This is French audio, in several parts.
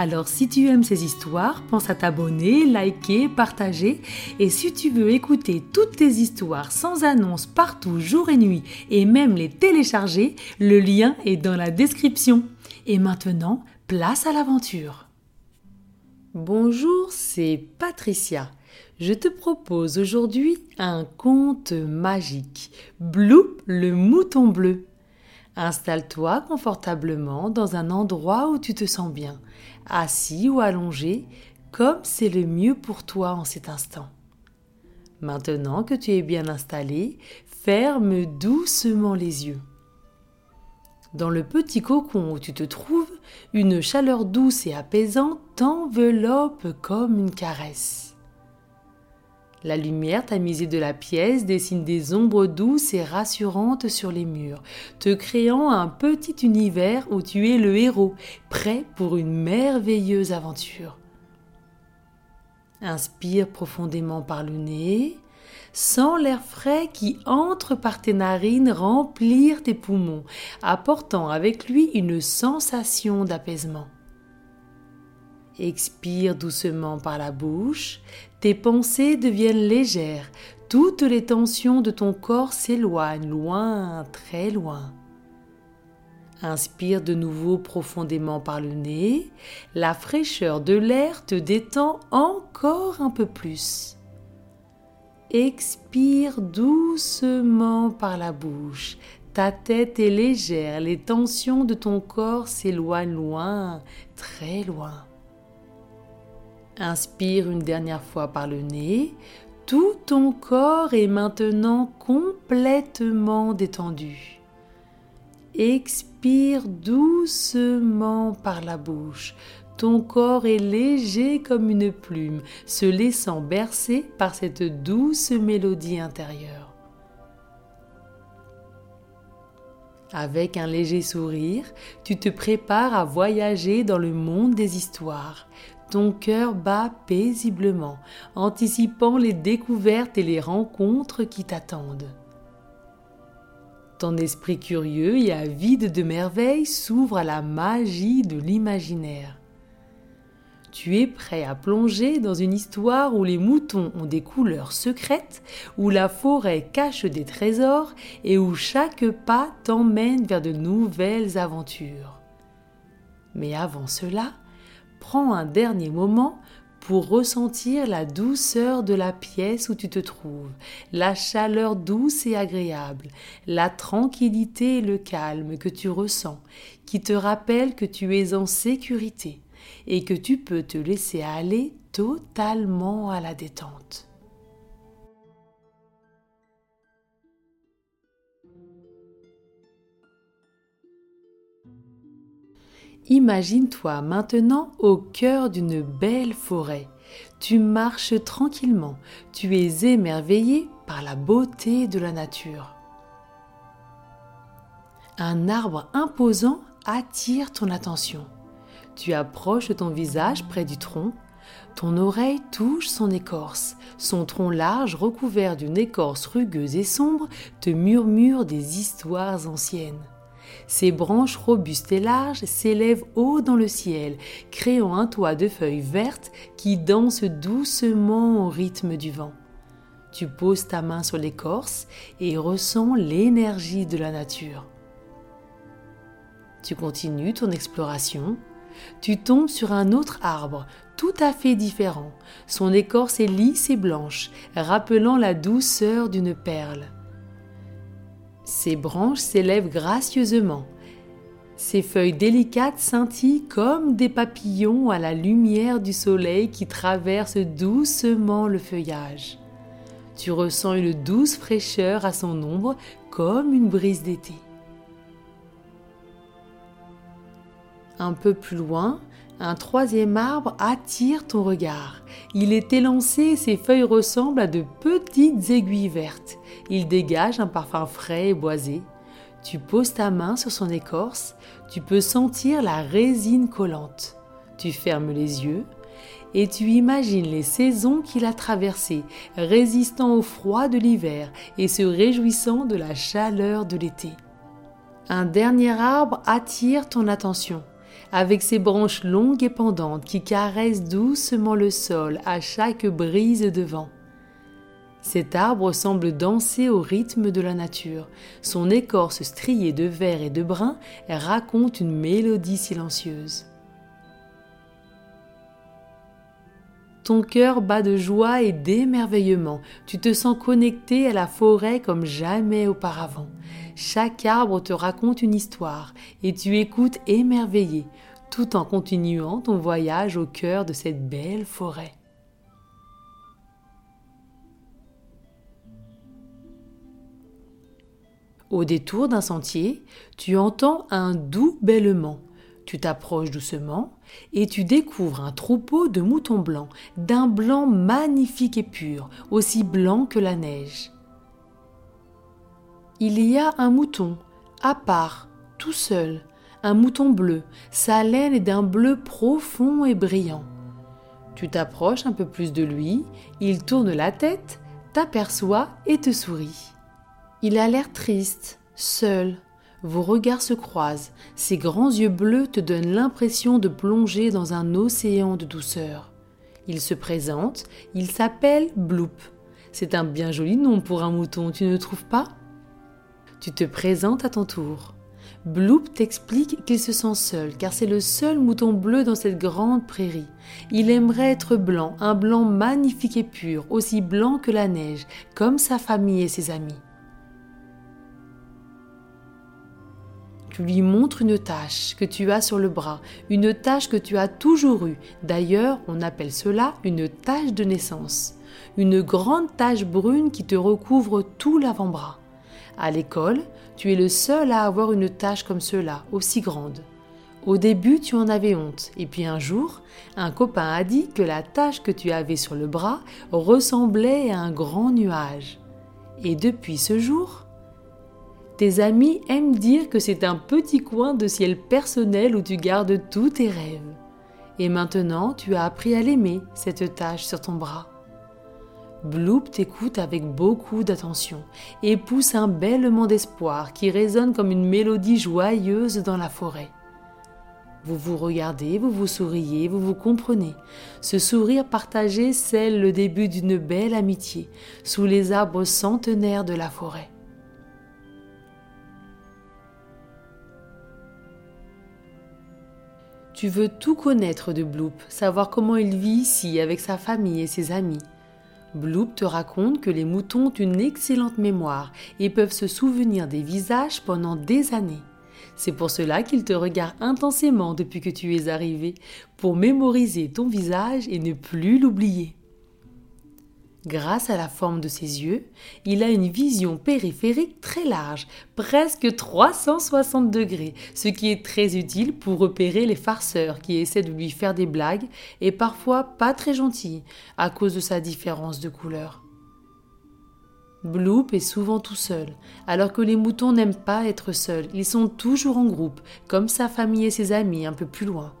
Alors si tu aimes ces histoires, pense à t'abonner, liker, partager. Et si tu veux écouter toutes tes histoires sans annonce partout, jour et nuit, et même les télécharger, le lien est dans la description. Et maintenant, place à l'aventure. Bonjour, c'est Patricia. Je te propose aujourd'hui un conte magique. Blue, le mouton bleu. Installe-toi confortablement dans un endroit où tu te sens bien, assis ou allongé, comme c'est le mieux pour toi en cet instant. Maintenant que tu es bien installé, ferme doucement les yeux. Dans le petit cocon où tu te trouves, une chaleur douce et apaisante t'enveloppe comme une caresse. La lumière tamisée de la pièce dessine des ombres douces et rassurantes sur les murs, te créant un petit univers où tu es le héros, prêt pour une merveilleuse aventure. Inspire profondément par le nez, sens l'air frais qui entre par tes narines remplir tes poumons, apportant avec lui une sensation d'apaisement. Expire doucement par la bouche, tes pensées deviennent légères, toutes les tensions de ton corps s'éloignent loin, très loin. Inspire de nouveau profondément par le nez, la fraîcheur de l'air te détend encore un peu plus. Expire doucement par la bouche, ta tête est légère, les tensions de ton corps s'éloignent loin, très loin. Inspire une dernière fois par le nez. Tout ton corps est maintenant complètement détendu. Expire doucement par la bouche. Ton corps est léger comme une plume, se laissant bercer par cette douce mélodie intérieure. Avec un léger sourire, tu te prépares à voyager dans le monde des histoires. Ton cœur bat paisiblement, anticipant les découvertes et les rencontres qui t'attendent. Ton esprit curieux et avide de merveilles s'ouvre à la magie de l'imaginaire. Tu es prêt à plonger dans une histoire où les moutons ont des couleurs secrètes, où la forêt cache des trésors et où chaque pas t'emmène vers de nouvelles aventures. Mais avant cela, prends un dernier moment pour ressentir la douceur de la pièce où tu te trouves, la chaleur douce et agréable, la tranquillité et le calme que tu ressens, qui te rappellent que tu es en sécurité et que tu peux te laisser aller totalement à la détente. Imagine-toi maintenant au cœur d'une belle forêt. Tu marches tranquillement, tu es émerveillé par la beauté de la nature. Un arbre imposant attire ton attention. Tu approches ton visage près du tronc, ton oreille touche son écorce, son tronc large recouvert d'une écorce rugueuse et sombre te murmure des histoires anciennes. Ses branches robustes et larges s'élèvent haut dans le ciel, créant un toit de feuilles vertes qui danse doucement au rythme du vent. Tu poses ta main sur l'écorce et ressens l'énergie de la nature. Tu continues ton exploration. Tu tombes sur un autre arbre, tout à fait différent. Son écorce est lisse et blanche, rappelant la douceur d'une perle. Ses branches s'élèvent gracieusement. Ses feuilles délicates scintillent comme des papillons à la lumière du soleil qui traverse doucement le feuillage. Tu ressens une douce fraîcheur à son ombre comme une brise d'été. Un peu plus loin, Un troisième arbre attire ton regard. Il est élancé, ses feuilles ressemblent à de petites aiguilles vertes. Il dégage un parfum frais et boisé. Tu poses ta main sur son écorce, tu peux sentir la résine collante. Tu fermes les yeux et tu imagines les saisons qu'il a traversées, résistant au froid de l'hiver et se réjouissant de la chaleur de l'été. Un dernier arbre attire ton attention avec ses branches longues et pendantes qui caressent doucement le sol à chaque brise de vent. Cet arbre semble danser au rythme de la nature. Son écorce striée de vert et de brun raconte une mélodie silencieuse. Ton cœur bat de joie et d'émerveillement. Tu te sens connecté à la forêt comme jamais auparavant. Chaque arbre te raconte une histoire et tu écoutes émerveillé, tout en continuant ton voyage au cœur de cette belle forêt. Au détour d'un sentier, tu entends un doux bêlement. Tu t'approches doucement et tu découvres un troupeau de moutons blancs, d'un blanc magnifique et pur, aussi blanc que la neige. Il y a un mouton, à part, tout seul, un mouton bleu, sa laine est d'un bleu profond et brillant. Tu t'approches un peu plus de lui, il tourne la tête, t'aperçoit et te sourit. Il a l'air triste, seul, vos regards se croisent, ses grands yeux bleus te donnent l'impression de plonger dans un océan de douceur. Il se présente, il s'appelle Bloop. C'est un bien joli nom pour un mouton, tu ne trouves pas? Tu te présentes à ton tour. Bloop t'explique qu'il se sent seul car c'est le seul mouton bleu dans cette grande prairie. Il aimerait être blanc, un blanc magnifique et pur, aussi blanc que la neige, comme sa famille et ses amis. Tu lui montres une tache que tu as sur le bras, une tache que tu as toujours eue. D'ailleurs, on appelle cela une tache de naissance. Une grande tache brune qui te recouvre tout l'avant-bras. À l'école, tu es le seul à avoir une tache comme cela, aussi grande. Au début, tu en avais honte, et puis un jour, un copain a dit que la tache que tu avais sur le bras ressemblait à un grand nuage. Et depuis ce jour, tes amis aiment dire que c'est un petit coin de ciel personnel où tu gardes tous tes rêves. Et maintenant, tu as appris à l'aimer, cette tache sur ton bras. Bloop t'écoute avec beaucoup d'attention et pousse un bêlement d'espoir qui résonne comme une mélodie joyeuse dans la forêt. Vous vous regardez, vous vous souriez, vous vous comprenez. Ce sourire partagé scelle le début d'une belle amitié sous les arbres centenaires de la forêt. Tu veux tout connaître de Bloop, savoir comment il vit ici avec sa famille et ses amis. Bloop te raconte que les moutons ont une excellente mémoire et peuvent se souvenir des visages pendant des années. C'est pour cela qu'il te regarde intensément depuis que tu es arrivé, pour mémoriser ton visage et ne plus l'oublier. Grâce à la forme de ses yeux, il a une vision périphérique très large, presque 360 degrés, ce qui est très utile pour repérer les farceurs qui essaient de lui faire des blagues et parfois pas très gentils à cause de sa différence de couleur. Bloop est souvent tout seul, alors que les moutons n'aiment pas être seuls, ils sont toujours en groupe, comme sa famille et ses amis un peu plus loin.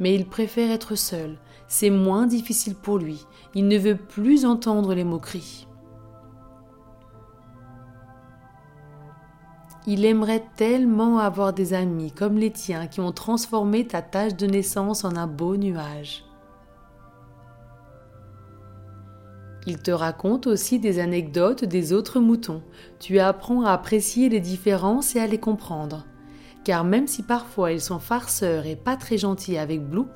Mais il préfère être seul, c'est moins difficile pour lui. Il ne veut plus entendre les moqueries. Il aimerait tellement avoir des amis comme les tiens qui ont transformé ta tâche de naissance en un beau nuage. Il te raconte aussi des anecdotes des autres moutons. Tu apprends à apprécier les différences et à les comprendre car même si parfois ils sont farceurs et pas très gentils avec Bloop,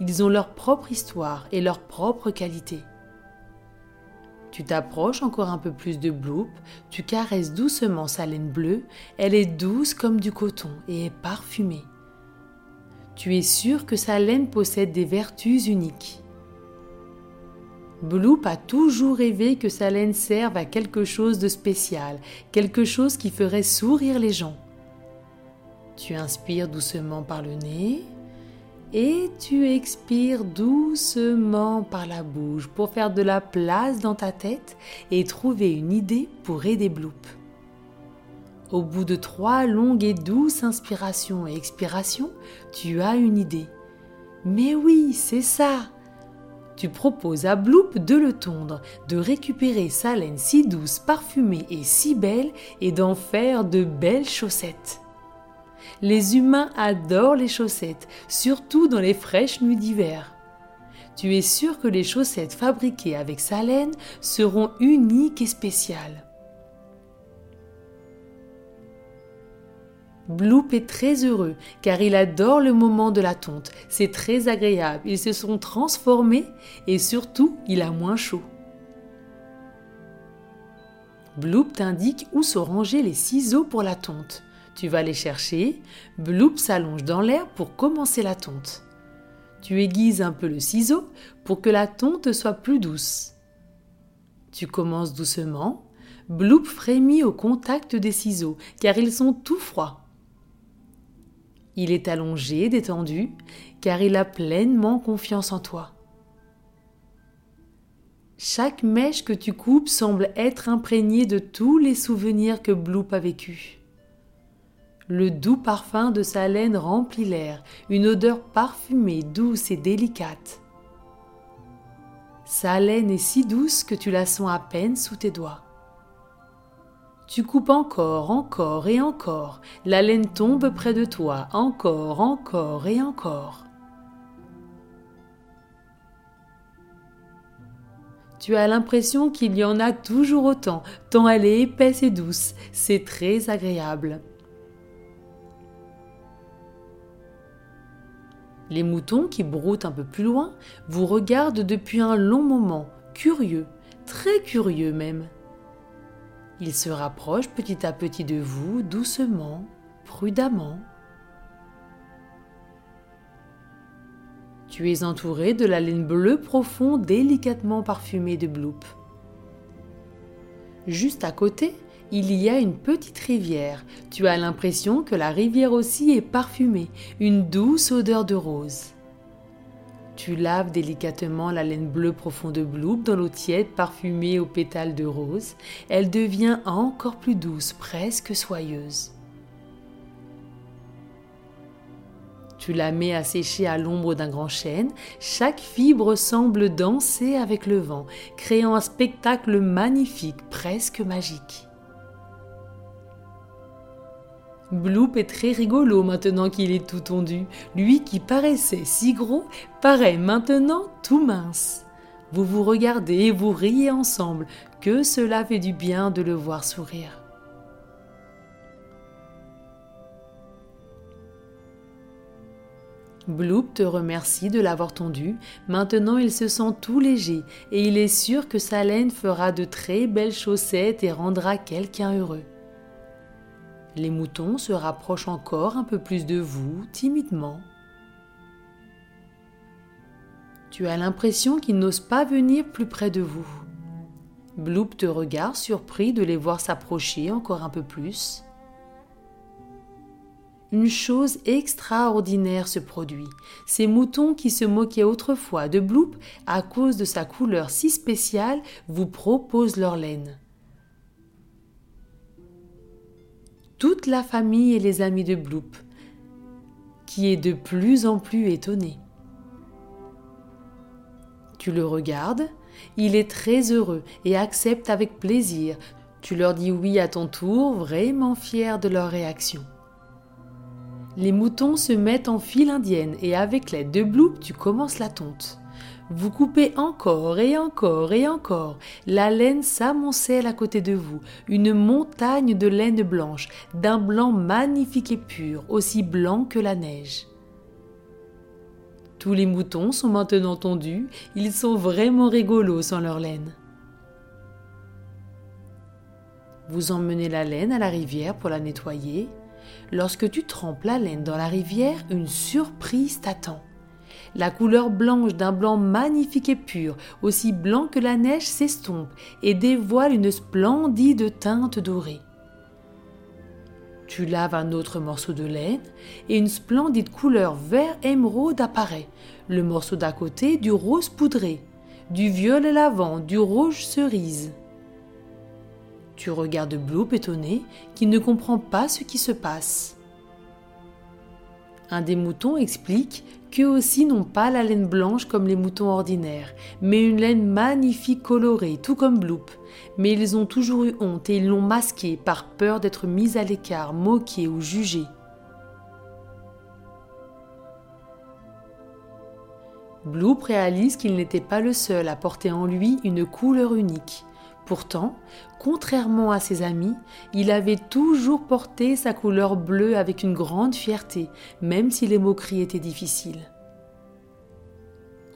ils ont leur propre histoire et leur propre qualité. Tu t'approches encore un peu plus de Bloop, tu caresses doucement sa laine bleue, elle est douce comme du coton et est parfumée. Tu es sûr que sa laine possède des vertus uniques. Bloop a toujours rêvé que sa laine serve à quelque chose de spécial, quelque chose qui ferait sourire les gens. Tu inspires doucement par le nez et tu expires doucement par la bouche pour faire de la place dans ta tête et trouver une idée pour aider Bloop. Au bout de trois longues et douces inspirations et expirations, tu as une idée. Mais oui, c'est ça. Tu proposes à Bloop de le tondre, de récupérer sa laine si douce, parfumée et si belle et d'en faire de belles chaussettes. Les humains adorent les chaussettes, surtout dans les fraîches nuits d'hiver. Tu es sûr que les chaussettes fabriquées avec sa laine seront uniques et spéciales. Bloop est très heureux car il adore le moment de la tonte. C'est très agréable, ils se sont transformés et surtout il a moins chaud. Bloop t'indique où sont rangés les ciseaux pour la tonte. Tu vas les chercher, Bloop s'allonge dans l'air pour commencer la tonte. Tu aiguises un peu le ciseau pour que la tonte soit plus douce. Tu commences doucement, Bloop frémit au contact des ciseaux car ils sont tout froids. Il est allongé, détendu, car il a pleinement confiance en toi. Chaque mèche que tu coupes semble être imprégnée de tous les souvenirs que Bloop a vécus. Le doux parfum de sa laine remplit l'air, une odeur parfumée, douce et délicate. Sa laine est si douce que tu la sens à peine sous tes doigts. Tu coupes encore, encore et encore. La laine tombe près de toi, encore, encore et encore. Tu as l'impression qu'il y en a toujours autant, tant elle est épaisse et douce. C'est très agréable. Les moutons qui broutent un peu plus loin vous regardent depuis un long moment, curieux, très curieux même. Il se rapproche petit à petit de vous, doucement, prudemment. Tu es entouré de la laine bleue profonde délicatement parfumée de bloop. Juste à côté, il y a une petite rivière. Tu as l'impression que la rivière aussi est parfumée, une douce odeur de rose. Tu laves délicatement la laine bleue profonde de Bloop dans l'eau tiède parfumée aux pétales de rose. Elle devient encore plus douce, presque soyeuse. Tu la mets à sécher à l'ombre d'un grand chêne. Chaque fibre semble danser avec le vent, créant un spectacle magnifique, presque magique. Bloop est très rigolo maintenant qu'il est tout tondu. Lui qui paraissait si gros paraît maintenant tout mince. Vous vous regardez et vous riez ensemble. Que cela fait du bien de le voir sourire. Bloop te remercie de l'avoir tondu. Maintenant, il se sent tout léger et il est sûr que sa laine fera de très belles chaussettes et rendra quelqu'un heureux. Les moutons se rapprochent encore un peu plus de vous, timidement. Tu as l'impression qu'ils n'osent pas venir plus près de vous. Bloop te regarde surpris de les voir s'approcher encore un peu plus. Une chose extraordinaire se produit. Ces moutons qui se moquaient autrefois de Bloop à cause de sa couleur si spéciale vous proposent leur laine. Toute la famille et les amis de Bloop, qui est de plus en plus étonné. Tu le regardes, il est très heureux et accepte avec plaisir. Tu leur dis oui à ton tour, vraiment fier de leur réaction. Les moutons se mettent en file indienne et avec l'aide de Bloop, tu commences la tonte. Vous coupez encore et encore et encore. La laine s'amoncelle à côté de vous, une montagne de laine blanche, d'un blanc magnifique et pur, aussi blanc que la neige. Tous les moutons sont maintenant tondus, ils sont vraiment rigolos sans leur laine. Vous emmenez la laine à la rivière pour la nettoyer. Lorsque tu trempes la laine dans la rivière, une surprise t'attend. La couleur blanche d'un blanc magnifique et pur, aussi blanc que la neige, s'estompe et dévoile une splendide teinte dorée. Tu laves un autre morceau de laine et une splendide couleur vert émeraude apparaît. Le morceau d'à côté du rose poudré, du violet lavande, du rouge cerise. Tu regardes Bloop étonné qui ne comprend pas ce qui se passe. Un des moutons explique qu'eux aussi n'ont pas la laine blanche comme les moutons ordinaires, mais une laine magnifique colorée, tout comme Bloop. Mais ils ont toujours eu honte et ils l'ont masquée par peur d'être mis à l'écart, moqués ou jugés. Bloop réalise qu'il n'était pas le seul à porter en lui une couleur unique. Pourtant, contrairement à ses amis, il avait toujours porté sa couleur bleue avec une grande fierté, même si les moqueries étaient difficiles.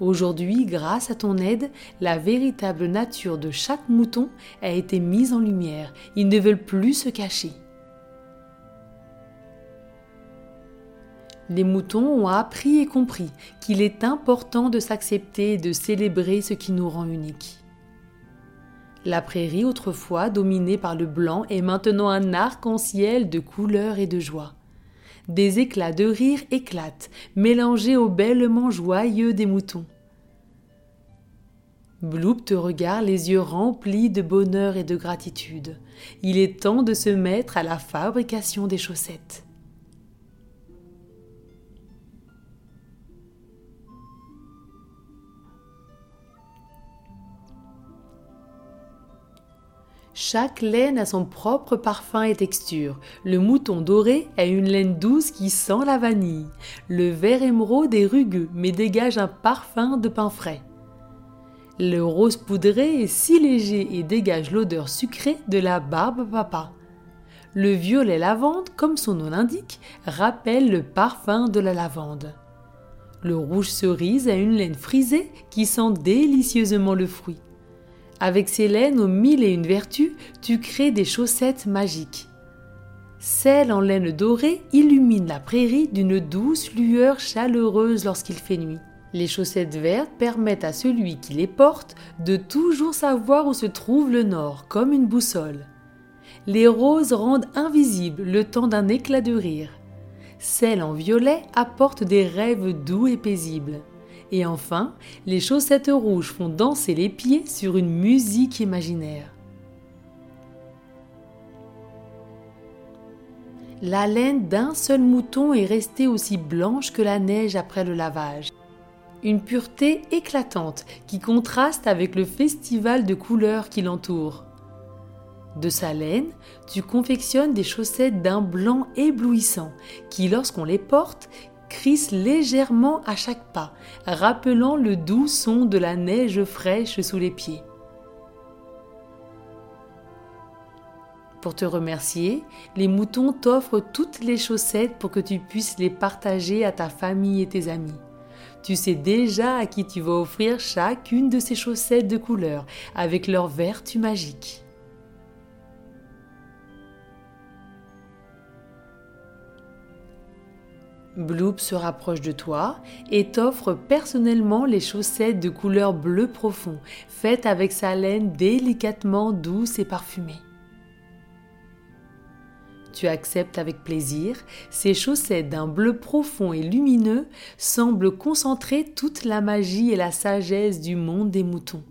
Aujourd'hui, grâce à ton aide, la véritable nature de chaque mouton a été mise en lumière. Ils ne veulent plus se cacher. Les moutons ont appris et compris qu'il est important de s'accepter et de célébrer ce qui nous rend uniques. La prairie, autrefois dominée par le blanc, est maintenant un arc-en-ciel de couleurs et de joie. Des éclats de rire éclatent, mélangés au bêlement joyeux des moutons. Bloop te regarde les yeux remplis de bonheur et de gratitude. Il est temps de se mettre à la fabrication des chaussettes. Chaque laine a son propre parfum et texture. Le mouton doré a une laine douce qui sent la vanille. Le vert émeraude est rugueux mais dégage un parfum de pain frais. Le rose poudré est si léger et dégage l'odeur sucrée de la barbe papa. Le violet lavande, comme son nom l'indique, rappelle le parfum de la lavande. Le rouge cerise a une laine frisée qui sent délicieusement le fruit. Avec ces laines aux mille et une vertus, tu crées des chaussettes magiques. Celle en laine dorée illumine la prairie d'une douce lueur chaleureuse lorsqu'il fait nuit. Les chaussettes vertes permettent à celui qui les porte de toujours savoir où se trouve le nord, comme une boussole. Les roses rendent invisible le temps d'un éclat de rire. Celles en violet apportent des rêves doux et paisibles. Et enfin, les chaussettes rouges font danser les pieds sur une musique imaginaire. La laine d'un seul mouton est restée aussi blanche que la neige après le lavage. Une pureté éclatante qui contraste avec le festival de couleurs qui l'entoure. De sa laine, tu confectionnes des chaussettes d'un blanc éblouissant qui, lorsqu'on les porte, crisse légèrement à chaque pas, rappelant le doux son de la neige fraîche sous les pieds. Pour te remercier, les moutons t'offrent toutes les chaussettes pour que tu puisses les partager à ta famille et tes amis. Tu sais déjà à qui tu vas offrir chacune de ces chaussettes de couleur avec leur vertu magique. Bloop se rapproche de toi et t'offre personnellement les chaussettes de couleur bleu profond, faites avec sa laine délicatement douce et parfumée. Tu acceptes avec plaisir, ces chaussettes d'un bleu profond et lumineux semblent concentrer toute la magie et la sagesse du monde des moutons.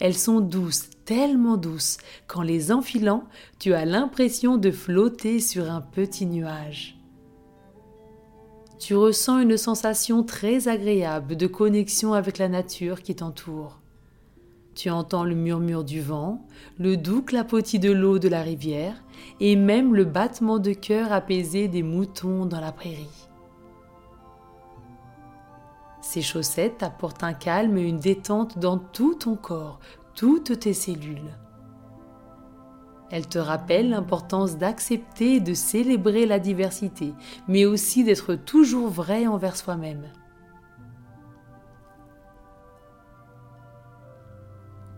Elles sont douces, tellement douces, qu'en les enfilant, tu as l'impression de flotter sur un petit nuage tu ressens une sensation très agréable de connexion avec la nature qui t'entoure. Tu entends le murmure du vent, le doux clapotis de l'eau de la rivière et même le battement de cœur apaisé des moutons dans la prairie. Ces chaussettes apportent un calme et une détente dans tout ton corps, toutes tes cellules. Elle te rappelle l'importance d'accepter et de célébrer la diversité, mais aussi d'être toujours vrai envers soi-même.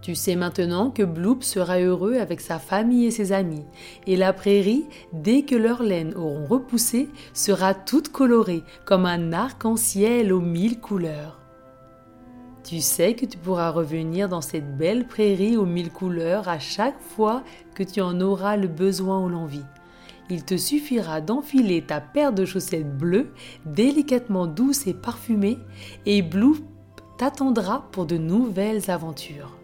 Tu sais maintenant que Bloop sera heureux avec sa famille et ses amis, et la prairie, dès que leurs laines auront repoussé, sera toute colorée comme un arc-en-ciel aux mille couleurs. Tu sais que tu pourras revenir dans cette belle prairie aux mille couleurs à chaque fois que tu en auras le besoin ou l'envie. il te suffira d'enfiler ta paire de chaussettes bleues, délicatement douces et parfumées, et Bloop t'attendra pour de nouvelles aventures.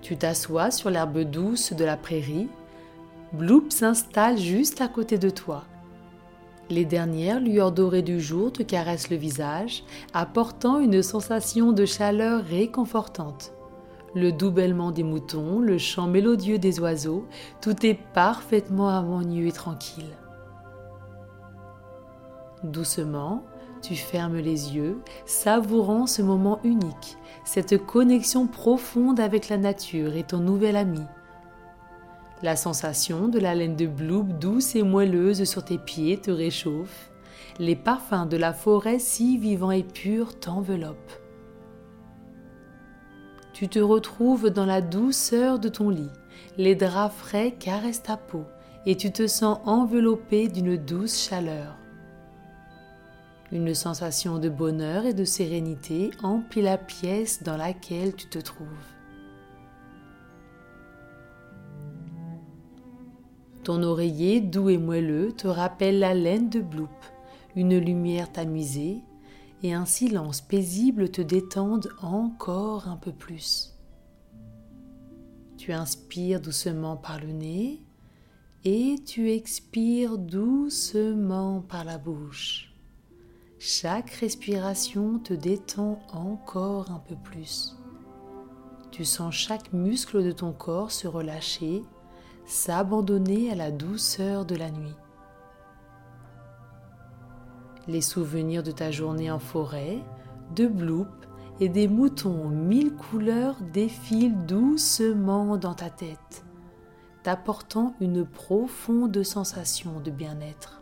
Tu t'assois sur l'herbe douce de la prairie. Bloop s'installe juste à côté de toi. Les dernières lueurs dorées du jour te caressent le visage, apportant une sensation de chaleur réconfortante. Le doux bêlement des moutons, le chant mélodieux des oiseaux, tout est parfaitement harmonieux et tranquille. Doucement, tu fermes les yeux, savourant ce moment unique, cette connexion profonde avec la nature et ton nouvel ami. La sensation de la laine de bloub douce et moelleuse sur tes pieds te réchauffe. Les parfums de la forêt si vivants et purs t'enveloppent. Tu te retrouves dans la douceur de ton lit. Les draps frais caressent ta peau et tu te sens enveloppé d'une douce chaleur. Une sensation de bonheur et de sérénité emplit la pièce dans laquelle tu te trouves. Ton oreiller doux et moelleux te rappelle la laine de Bloop, une lumière tamisée et un silence paisible te détendent encore un peu plus. Tu inspires doucement par le nez et tu expires doucement par la bouche. Chaque respiration te détend encore un peu plus. Tu sens chaque muscle de ton corps se relâcher, s'abandonner à la douceur de la nuit. Les souvenirs de ta journée en forêt, de bloop et des moutons mille couleurs défilent doucement dans ta tête, t'apportant une profonde sensation de bien-être.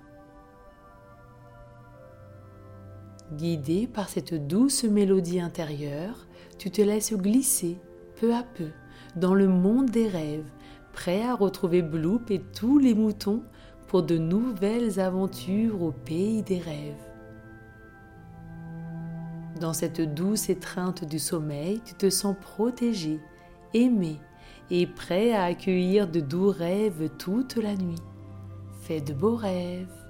Guidé par cette douce mélodie intérieure, tu te laisses glisser peu à peu dans le monde des rêves, prêt à retrouver Bloop et tous les moutons pour de nouvelles aventures au pays des rêves. Dans cette douce étreinte du sommeil, tu te sens protégé, aimé et prêt à accueillir de doux rêves toute la nuit. Fais de beaux rêves.